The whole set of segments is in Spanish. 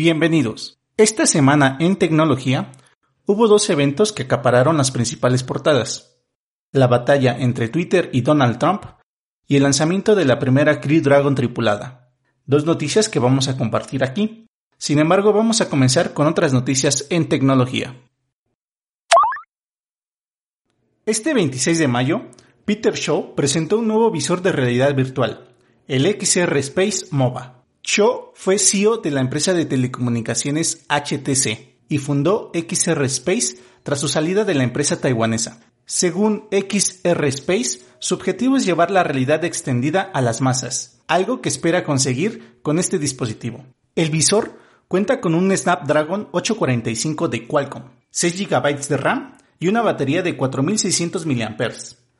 Bienvenidos. Esta semana en tecnología hubo dos eventos que acapararon las principales portadas. La batalla entre Twitter y Donald Trump y el lanzamiento de la primera Crew Dragon tripulada. Dos noticias que vamos a compartir aquí. Sin embargo, vamos a comenzar con otras noticias en tecnología. Este 26 de mayo, Peter Shaw presentó un nuevo visor de realidad virtual, el XR Space MOBA. Shaw fue CEO de la empresa de telecomunicaciones HTC y fundó XR Space tras su salida de la empresa taiwanesa. Según XR Space, su objetivo es llevar la realidad extendida a las masas, algo que espera conseguir con este dispositivo. El visor cuenta con un Snapdragon 845 de Qualcomm, 6 GB de RAM y una batería de 4600 mAh.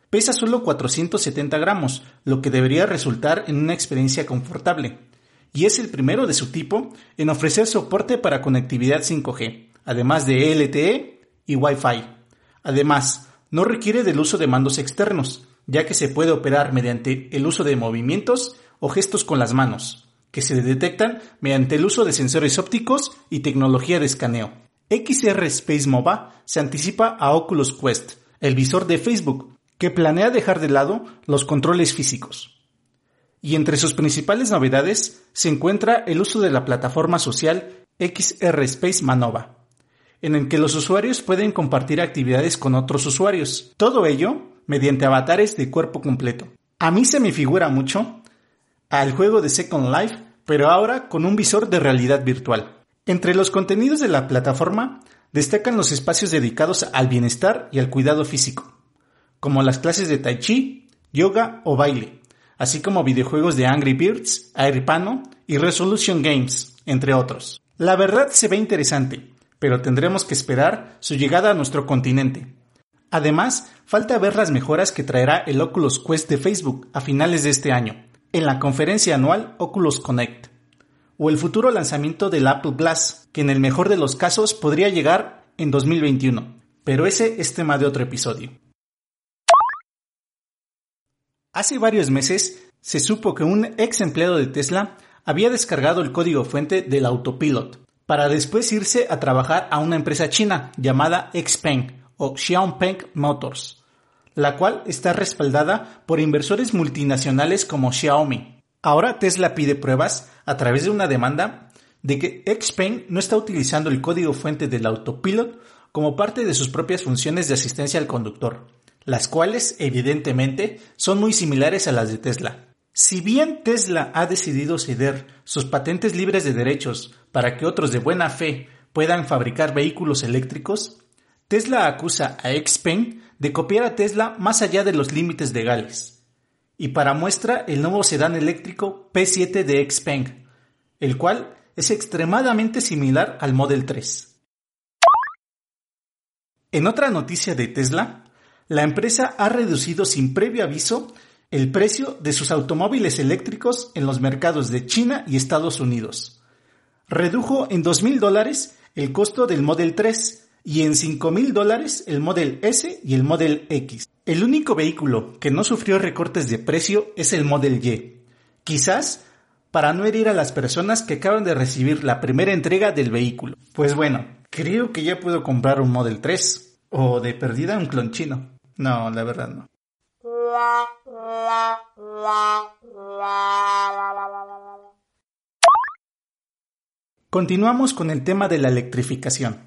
Pesa solo 470 gramos, lo que debería resultar en una experiencia confortable. Y es el primero de su tipo en ofrecer soporte para conectividad 5G, además de LTE y Wi-Fi. Además, no requiere del uso de mandos externos, ya que se puede operar mediante el uso de movimientos o gestos con las manos, que se detectan mediante el uso de sensores ópticos y tecnología de escaneo. XR Space MOBA se anticipa a Oculus Quest, el visor de Facebook, que planea dejar de lado los controles físicos. Y entre sus principales novedades se encuentra el uso de la plataforma social XR Space Manova, en el que los usuarios pueden compartir actividades con otros usuarios. Todo ello mediante avatares de cuerpo completo. A mí se me figura mucho al juego de Second Life, pero ahora con un visor de realidad virtual. Entre los contenidos de la plataforma destacan los espacios dedicados al bienestar y al cuidado físico, como las clases de tai chi, yoga o baile, así como videojuegos de Angry Birds, Airpano y Resolution Games, entre otros. La verdad se ve interesante, pero tendremos que esperar su llegada a nuestro continente. Además, falta ver las mejoras que traerá el Oculus Quest de Facebook a finales de este año, en la conferencia anual Oculus Connect, o el futuro lanzamiento del Apple Glass, que en el mejor de los casos podría llegar en 2021, pero ese es tema de otro episodio. Hace varios meses se supo que un ex empleado de Tesla había descargado el código fuente del autopilot para después irse a trabajar a una empresa china llamada Xpeng o Xiaopeng Motors, la cual está respaldada por inversores multinacionales como Xiaomi. Ahora Tesla pide pruebas a través de una demanda de que Xpeng no está utilizando el código fuente del autopilot como parte de sus propias funciones de asistencia al conductor, las cuales evidentemente son muy similares a las de Tesla. Si bien Tesla ha decidido ceder sus patentes libres de derechos para que otros de buena fe puedan fabricar vehículos eléctricos, Tesla acusa a Xpeng de copiar a Tesla más allá de los límites legales. Y para muestra el nuevo sedán eléctrico P7 de Xpeng, el cual es extremadamente similar al Model 3. En otra noticia de Tesla, la empresa ha reducido sin previo aviso el precio de sus automóviles eléctricos en los mercados de China y Estados Unidos. Redujo en dos mil dólares el costo del Model 3 y en 5 mil dólares el Model S y el Model X. El único vehículo que no sufrió recortes de precio es el Model Y. Quizás para no herir a las personas que acaban de recibir la primera entrega del vehículo. Pues bueno, creo que ya puedo comprar un Model 3 o de perdida un clon chino. No, la verdad no. Continuamos con el tema de la electrificación.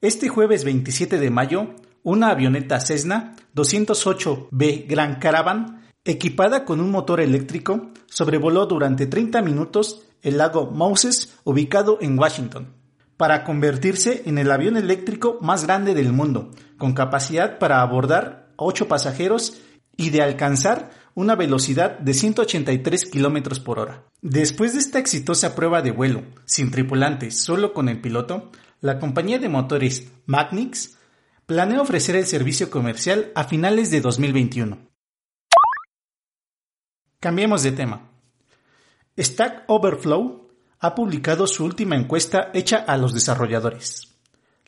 Este jueves 27 de mayo, una avioneta Cessna 208B Grand Caravan, equipada con un motor eléctrico, sobrevoló durante 30 minutos el lago Moses ubicado en Washington, para convertirse en el avión eléctrico más grande del mundo, con capacidad para abordar a 8 pasajeros y de alcanzar una velocidad de 183 km por hora. Después de esta exitosa prueba de vuelo, sin tripulantes, solo con el piloto, la compañía de motores Magnix planea ofrecer el servicio comercial a finales de 2021. Cambiemos de tema. Stack Overflow ha publicado su última encuesta hecha a los desarrolladores,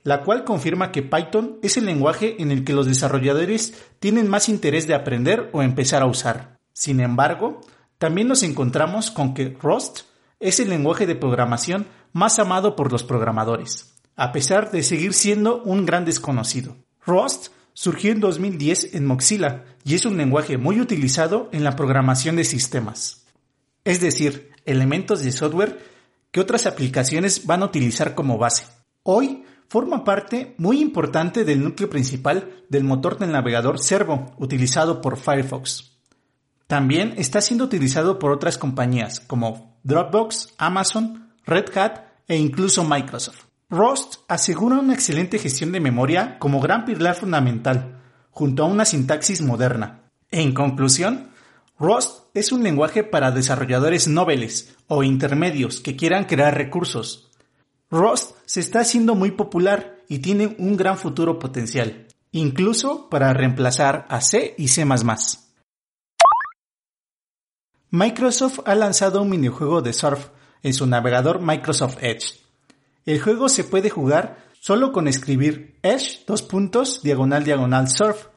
la cual confirma que Python es el lenguaje en el que los desarrolladores tienen más interés de aprender o empezar a usar. Sin embargo, también nos encontramos con que Rust es el lenguaje de programación más amado por los programadores, a pesar de seguir siendo un gran desconocido. Rust surgió en 2010 en Mozilla y es un lenguaje muy utilizado en la programación de sistemas. Es decir, elementos de software que otras aplicaciones van a utilizar como base. Hoy forma parte muy importante del núcleo principal del motor del navegador Servo utilizado por Firefox. También está siendo utilizado por otras compañías como Dropbox, Amazon, Red Hat e incluso Microsoft. Rust asegura una excelente gestión de memoria como gran pilar fundamental, junto a una sintaxis moderna. En conclusión, Rust es un lenguaje para desarrolladores noveles o intermedios que quieran crear recursos. Rust se está haciendo muy popular y tiene un gran futuro potencial, incluso para reemplazar a C y C++. Microsoft ha lanzado un minijuego de surf en su navegador Microsoft Edge. El juego se puede jugar solo con escribir Edge dos puntos diagonal diagonal surf,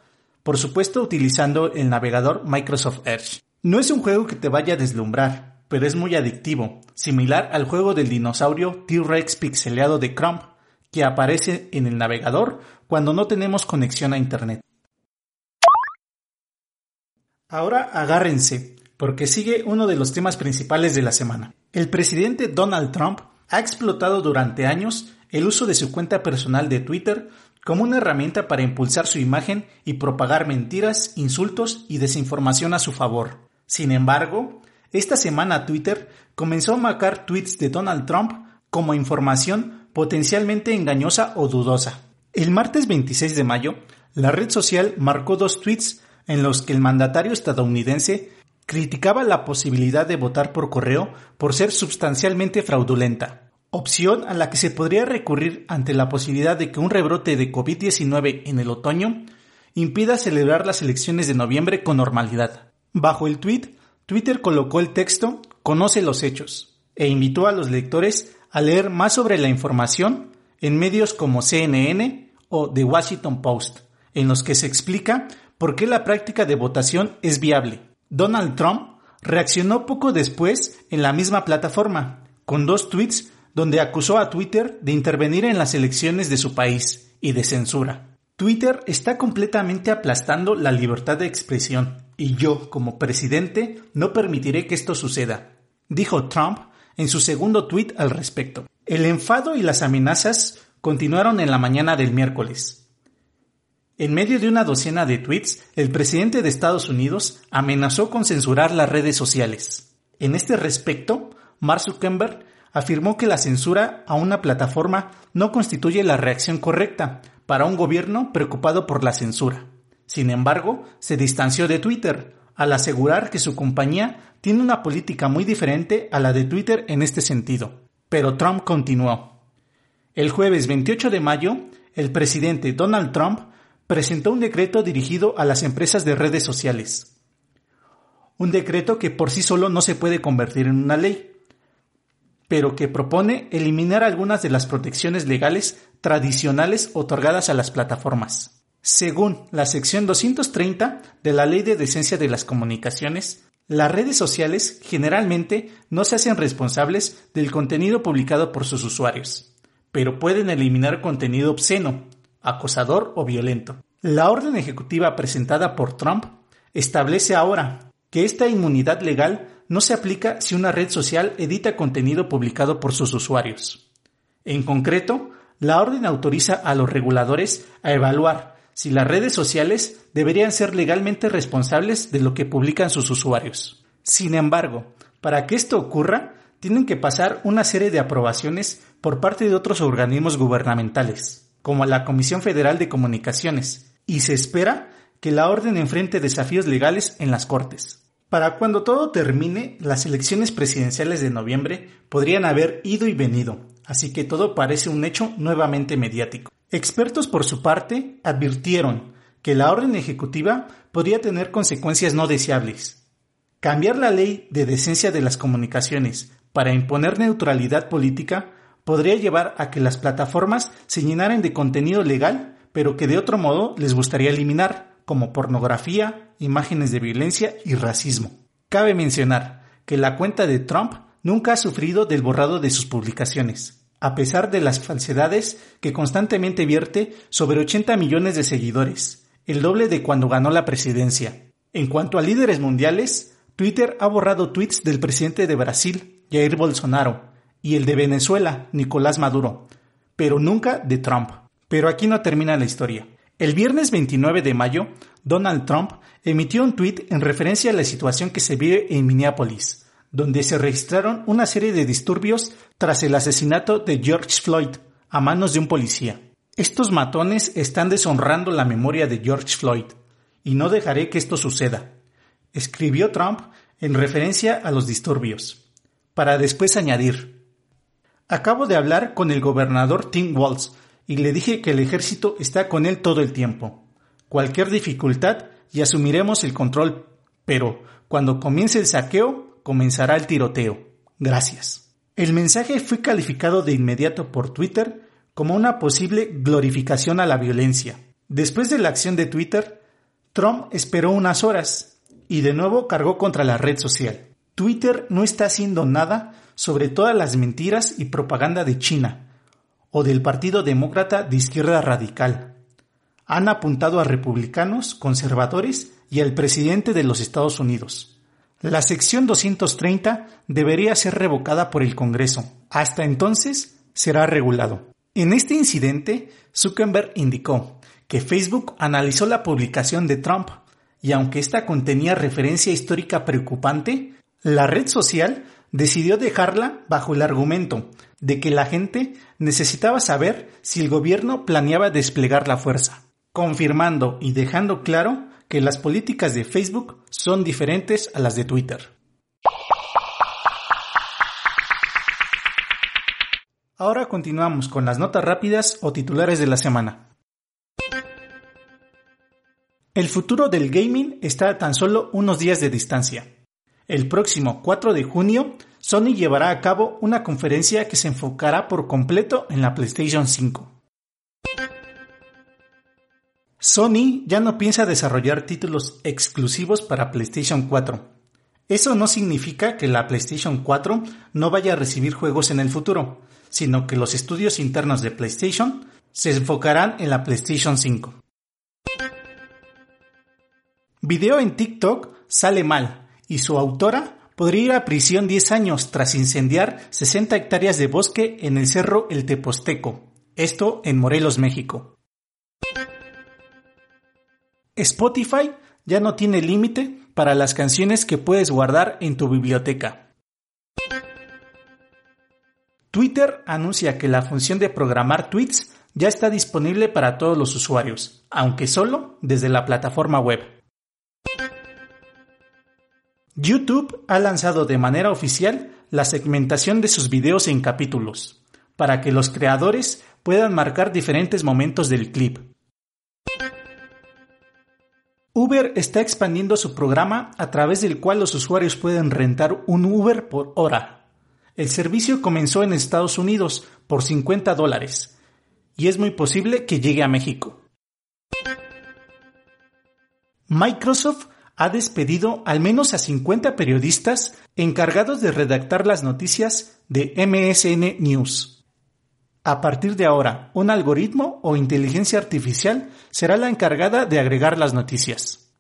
por supuesto utilizando el navegador Microsoft Edge. No es un juego que te vaya a deslumbrar, pero es muy adictivo, similar al juego del dinosaurio T-Rex pixeleado de Chrome, que aparece en el navegador cuando no tenemos conexión a Internet. Ahora agárrense, porque sigue uno de los temas principales de la semana. El presidente Donald Trump ha explotado durante años el uso de su cuenta personal de Twitter como una herramienta para impulsar su imagen y propagar mentiras, insultos y desinformación a su favor. Sin embargo, esta semana Twitter comenzó a marcar tweets de Donald Trump como información potencialmente engañosa o dudosa. El martes 26 de mayo, la red social marcó dos tweets en los que el mandatario estadounidense criticaba la posibilidad de votar por correo por ser sustancialmente fraudulenta, opción a la que se podría recurrir ante la posibilidad de que un rebrote de COVID-19 en el otoño impida celebrar las elecciones de noviembre con normalidad. Bajo el tweet, Twitter colocó el texto Conoce los hechos e invitó a los lectores a leer más sobre la información en medios como CNN o The Washington Post, en los que se explica por qué la práctica de votación es viable Donald Trump reaccionó poco después en la misma plataforma, con dos tweets donde acusó a Twitter de intervenir en las elecciones de su país y de censura. Twitter está completamente aplastando la libertad de expresión y yo, como presidente, no permitiré que esto suceda, dijo Trump en su segundo tuit al respecto. El enfado y las amenazas continuaron en la mañana del miércoles. En medio de una docena de tweets, el presidente de Estados Unidos amenazó con censurar las redes sociales. En este respecto, Mark Zuckerberg afirmó que la censura a una plataforma no constituye la reacción correcta para un gobierno preocupado por la censura. Sin embargo, se distanció de Twitter al asegurar que su compañía tiene una política muy diferente a la de Twitter en este sentido. Pero Trump continuó. El jueves 28 de mayo, el presidente Donald Trump presentó un decreto dirigido a las empresas de redes sociales. Un decreto que por sí solo no se puede convertir en una ley, pero que propone eliminar algunas de las protecciones legales tradicionales otorgadas a las plataformas. Según la sección 230 de la Ley de Decencia de las Comunicaciones, las redes sociales generalmente no se hacen responsables del contenido publicado por sus usuarios, pero pueden eliminar contenido obsceno, acosador o violento. La orden ejecutiva presentada por Trump establece ahora que esta inmunidad legal no se aplica si una red social edita contenido publicado por sus usuarios. En concreto, la orden autoriza a los reguladores a evaluar si las redes sociales deberían ser legalmente responsables de lo que publican sus usuarios. Sin embargo, para que esto ocurra, tienen que pasar una serie de aprobaciones por parte de otros organismos gubernamentales como la Comisión Federal de Comunicaciones, y se espera que la orden enfrente desafíos legales en las Cortes. Para cuando todo termine, las elecciones presidenciales de noviembre podrían haber ido y venido, así que todo parece un hecho nuevamente mediático. Expertos por su parte advirtieron que la orden ejecutiva podría tener consecuencias no deseables. Cambiar la ley de decencia de las comunicaciones para imponer neutralidad política podría llevar a que las plataformas se llenaran de contenido legal, pero que de otro modo les gustaría eliminar, como pornografía, imágenes de violencia y racismo. Cabe mencionar que la cuenta de Trump nunca ha sufrido del borrado de sus publicaciones, a pesar de las falsedades que constantemente vierte sobre 80 millones de seguidores, el doble de cuando ganó la presidencia. En cuanto a líderes mundiales, Twitter ha borrado tweets del presidente de Brasil, Jair Bolsonaro, y el de Venezuela, Nicolás Maduro, pero nunca de Trump. Pero aquí no termina la historia. El viernes 29 de mayo, Donald Trump emitió un tuit en referencia a la situación que se vive en Minneapolis, donde se registraron una serie de disturbios tras el asesinato de George Floyd a manos de un policía. Estos matones están deshonrando la memoria de George Floyd, y no dejaré que esto suceda, escribió Trump en referencia a los disturbios, para después añadir, acabo de hablar con el gobernador Tim Walz y le dije que el ejército está con él todo el tiempo. Cualquier dificultad y asumiremos el control, pero cuando comience el saqueo, comenzará el tiroteo. Gracias. El mensaje fue calificado de inmediato por Twitter como una posible glorificación a la violencia. Después de la acción de Twitter, Trump esperó unas horas y de nuevo cargó contra la red social. Twitter no está haciendo nada sobre todas las mentiras y propaganda de China o del Partido Demócrata de Izquierda Radical. Han apuntado a republicanos, conservadores y al presidente de los Estados Unidos. La sección 230 debería ser revocada por el Congreso. Hasta entonces será regulado. En este incidente, Zuckerberg indicó que Facebook analizó la publicación de Trump y aunque esta contenía referencia histórica preocupante, la red social decidió dejarla bajo el argumento de que la gente necesitaba saber si el gobierno planeaba desplegar la fuerza, confirmando y dejando claro que las políticas de Facebook son diferentes a las de Twitter. Ahora continuamos con las notas rápidas o titulares de la semana. El futuro del gaming está a tan solo unos días de distancia. El próximo 4 de junio, Sony llevará a cabo una conferencia que se enfocará por completo en la PlayStation 5. Sony ya no piensa desarrollar títulos exclusivos para PlayStation 4. Eso no significa que la PlayStation 4 no vaya a recibir juegos en el futuro, sino que los estudios internos de PlayStation se enfocarán en la PlayStation 5. Video en TikTok sale mal y su autora podría ir a prisión 10 años tras incendiar 60 hectáreas de bosque en el cerro El Teposteco, esto en Morelos, México. Spotify ya no tiene límite para las canciones que puedes guardar en tu biblioteca. Twitter anuncia que la función de programar tweets ya está disponible para todos los usuarios, aunque solo desde la plataforma web. YouTube ha lanzado de manera oficial la segmentación de sus videos en capítulos, para que los creadores puedan marcar diferentes momentos del clip, Uber está expandiendo su programa a través del cual los usuarios pueden rentar un Uber por hora. El servicio comenzó en Estados Unidos por 50 dólares y es muy posible que llegue a México. Microsoft ha despedido al menos a 50 periodistas encargados de redactar las noticias de MSN News. A partir de ahora, un algoritmo o inteligencia artificial será la encargada de agregar las noticias.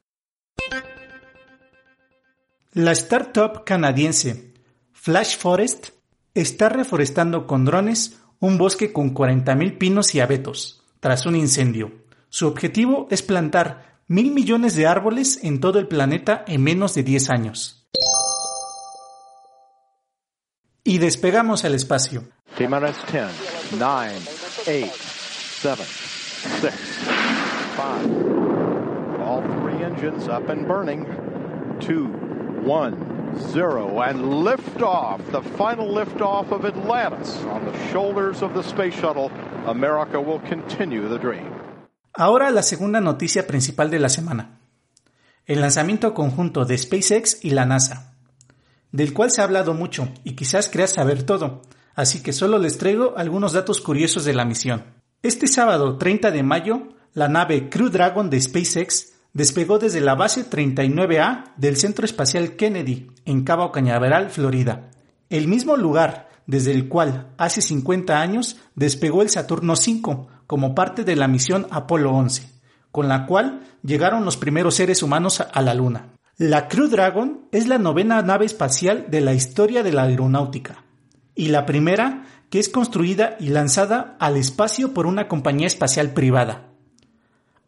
La startup canadiense Flash Forest está reforestando con drones un bosque con 40.000 pinos y abetos tras un incendio. Su objetivo es plantar mil millones de árboles en todo el planeta en menos de 10 años. Y despegamos al espacio. 9, 8, 7, 6, 5. All three engines up and burning. 2, 1, 0. And liftoff, the final liftoff of Atlantis on the shoulders of the space shuttle. America will continue the dream. Ahora la segunda noticia principal de la semana. El lanzamiento conjunto de SpaceX y la NASA, del cual se ha hablado mucho y quizás creas saber todo, así que solo les traigo algunos datos curiosos de la misión. Este sábado 30 de mayo, la nave Crew Dragon de SpaceX despegó desde la base 39A del Centro Espacial Kennedy, en Cabo Cañaveral, Florida, el mismo lugar desde el cual hace 50 años despegó el Saturno V como parte de la misión Apolo 11, con la cual llegaron los primeros seres humanos a la Luna. La Crew Dragon es la novena nave espacial de la historia de la aeronáutica y la primera que es construida y lanzada al espacio por una compañía espacial privada.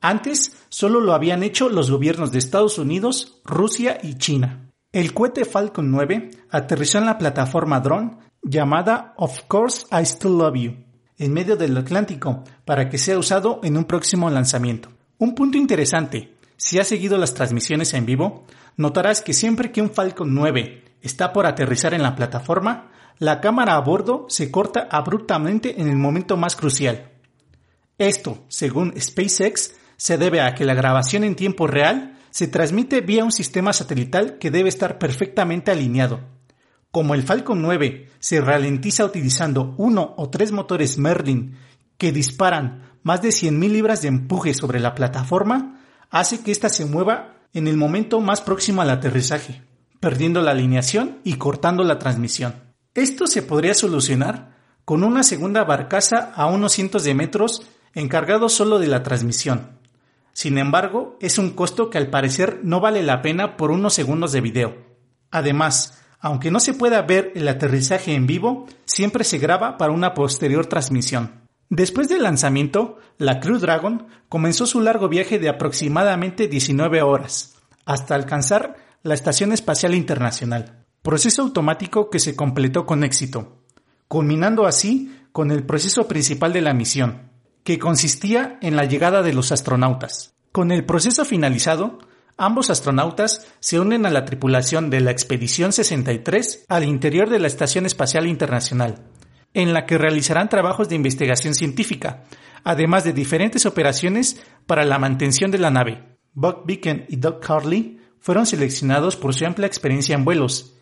Antes solo lo habían hecho los gobiernos de Estados Unidos, Rusia y China. El cohete Falcon 9 aterrizó en la plataforma drone llamada Of Course I Still Love You, en medio del Atlántico, para que sea usado en un próximo lanzamiento. Un punto interesante, si has seguido las transmisiones en vivo, notarás que siempre que un Falcon 9 está por aterrizar en la plataforma, la cámara a bordo se corta abruptamente en el momento más crucial. Esto, según SpaceX, se debe a que la grabación en tiempo real se transmite vía un sistema satelital que debe estar perfectamente alineado. Como el Falcon 9 se ralentiza utilizando uno o tres motores Merlin que disparan más de 100.000 libras de empuje sobre la plataforma, hace que ésta se mueva en el momento más próximo al aterrizaje, perdiendo la alineación y cortando la transmisión. Esto se podría solucionar con una segunda barcaza a unos cientos de metros encargado solo de la transmisión, sin embargo, es un costo que al parecer no vale la pena por unos segundos de video. Además, aunque no se pueda ver el aterrizaje en vivo, siempre se graba para una posterior transmisión. Después del lanzamiento, la Crew Dragon comenzó su largo viaje de aproximadamente 19 horas, hasta alcanzar la Estación Espacial Internacional, proceso automático que se completó con éxito, culminando así con el proceso principal de la misión, que consistía en la llegada de los astronautas. Con el proceso finalizado, ambos astronautas se unen a la tripulación de la Expedición 63 al interior de la Estación Espacial Internacional, en la que realizarán trabajos de investigación científica, además de diferentes operaciones para la mantención de la nave. Buck Beacon y Doug Harley fueron seleccionados por su amplia experiencia en vuelos,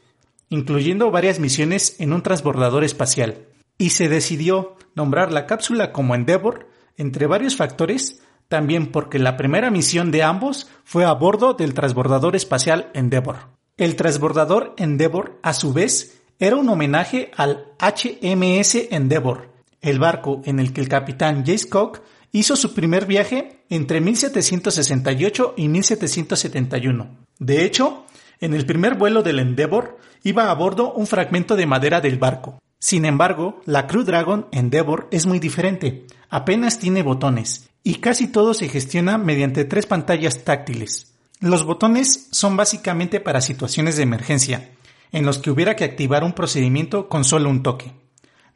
incluyendo varias misiones en un transbordador espacial, y se decidió nombrar la cápsula como Endeavour entre varios factores, también porque la primera misión de ambos fue a bordo del transbordador espacial Endeavour. El transbordador Endeavour, a su vez, era un homenaje al HMS Endeavour, el barco en el que el capitán Jace Cook hizo su primer viaje entre 1768 y 1771. De hecho, en el primer vuelo del Endeavour iba a bordo un fragmento de madera del barco. Sin embargo, la Crew Dragon Endeavour es muy diferente. Apenas tiene botones y casi todo se gestiona mediante tres pantallas táctiles. Los botones son básicamente para situaciones de emergencia, en los que hubiera que activar un procedimiento con solo un toque.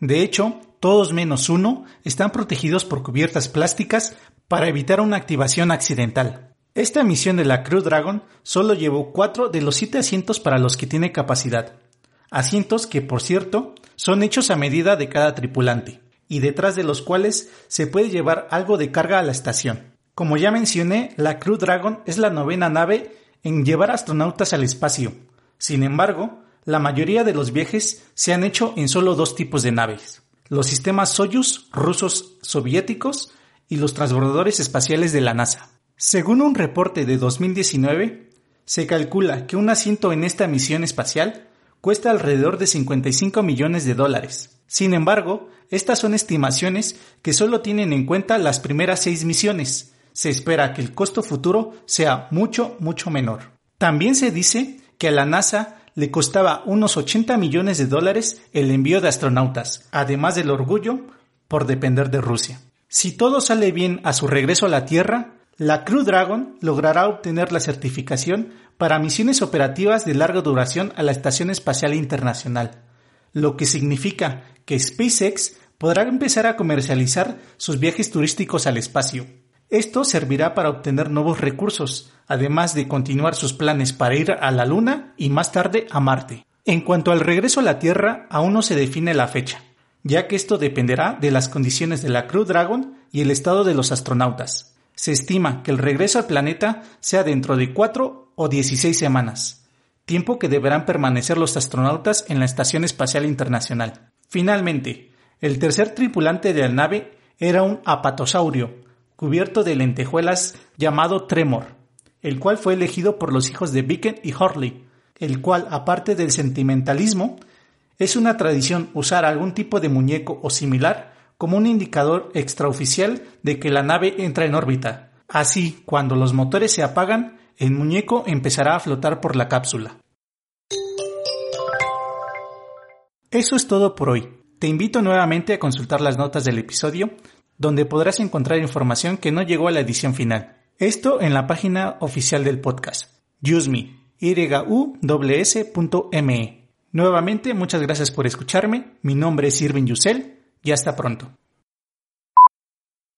De hecho, todos menos uno están protegidos por cubiertas plásticas para evitar una activación accidental. Esta misión de la Crew Dragon solo llevó cuatro de los siete asientos para los que tiene capacidad. Asientos que, por cierto, son hechos a medida de cada tripulante, y detrás de los cuales se puede llevar algo de carga a la estación. Como ya mencioné, la Crew Dragon es la novena nave en llevar astronautas al espacio. Sin embargo, la mayoría de los viajes se han hecho en solo dos tipos de naves, los sistemas Soyuz rusos soviéticos y los transbordadores espaciales de la NASA. Según un reporte de 2019, se calcula que un asiento en esta misión espacial cuesta alrededor de 55 millones de dólares. Sin embargo, estas son estimaciones que solo tienen en cuenta las primeras seis misiones. Se espera que el costo futuro sea mucho, mucho menor. También se dice que a la NASA le costaba unos 80 millones de dólares el envío de astronautas, además del orgullo por depender de Rusia. Si todo sale bien a su regreso a la Tierra, la Crew Dragon logrará obtener la certificación para misiones operativas de larga duración a la Estación Espacial Internacional, lo que significa que SpaceX podrá empezar a comercializar sus viajes turísticos al espacio. Esto servirá para obtener nuevos recursos, además de continuar sus planes para ir a la Luna y más tarde a Marte. En cuanto al regreso a la Tierra, aún no se define la fecha, ya que esto dependerá de las condiciones de la Crew Dragon y el estado de los astronautas. Se estima que el regreso al planeta sea dentro de cuatro o 16 semanas, tiempo que deberán permanecer los astronautas en la Estación Espacial Internacional. Finalmente, el tercer tripulante de la nave era un apatosaurio, cubierto de lentejuelas llamado Tremor, el cual fue elegido por los hijos de Beacon y Horley, el cual, aparte del sentimentalismo, Es una tradición usar algún tipo de muñeco o similar como un indicador extraoficial de que la nave entra en órbita. Así, cuando los motores se apagan, el muñeco empezará a flotar por la cápsula. Eso es todo por hoy. Te invito nuevamente a consultar las notas del episodio, donde podrás encontrar información que no llegó a la edición final. Esto en la página oficial del podcast, useme, Nuevamente, muchas gracias por escucharme. Mi nombre es Irving Yusel y hasta pronto.